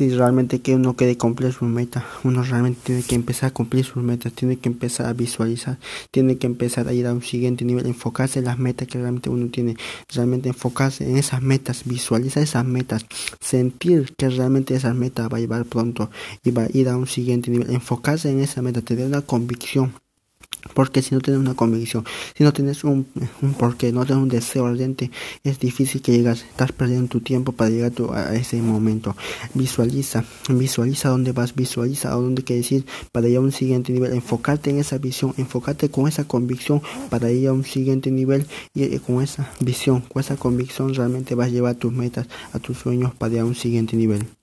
si realmente que uno quiere cumplir su meta, uno realmente tiene que empezar a cumplir sus metas, tiene que empezar a visualizar, tiene que empezar a ir a un siguiente nivel, enfocarse en las metas que realmente uno tiene, realmente enfocarse en esas metas, visualizar esas metas, sentir que realmente esa meta va a llevar pronto y va a ir a un siguiente nivel, enfocarse en esa meta, tener una convicción porque si no tienes una convicción, si no tienes un, un porqué, no tienes un deseo ardiente, es difícil que llegas. Estás perdiendo tu tiempo para llegar a ese momento. Visualiza, visualiza dónde vas, visualiza a dónde quieres ir para ir a un siguiente nivel. Enfocarte en esa visión, enfocarte con esa convicción para ir a un siguiente nivel y eh, con esa visión, con esa convicción realmente vas a llevar tus metas, a tus sueños para ir a un siguiente nivel.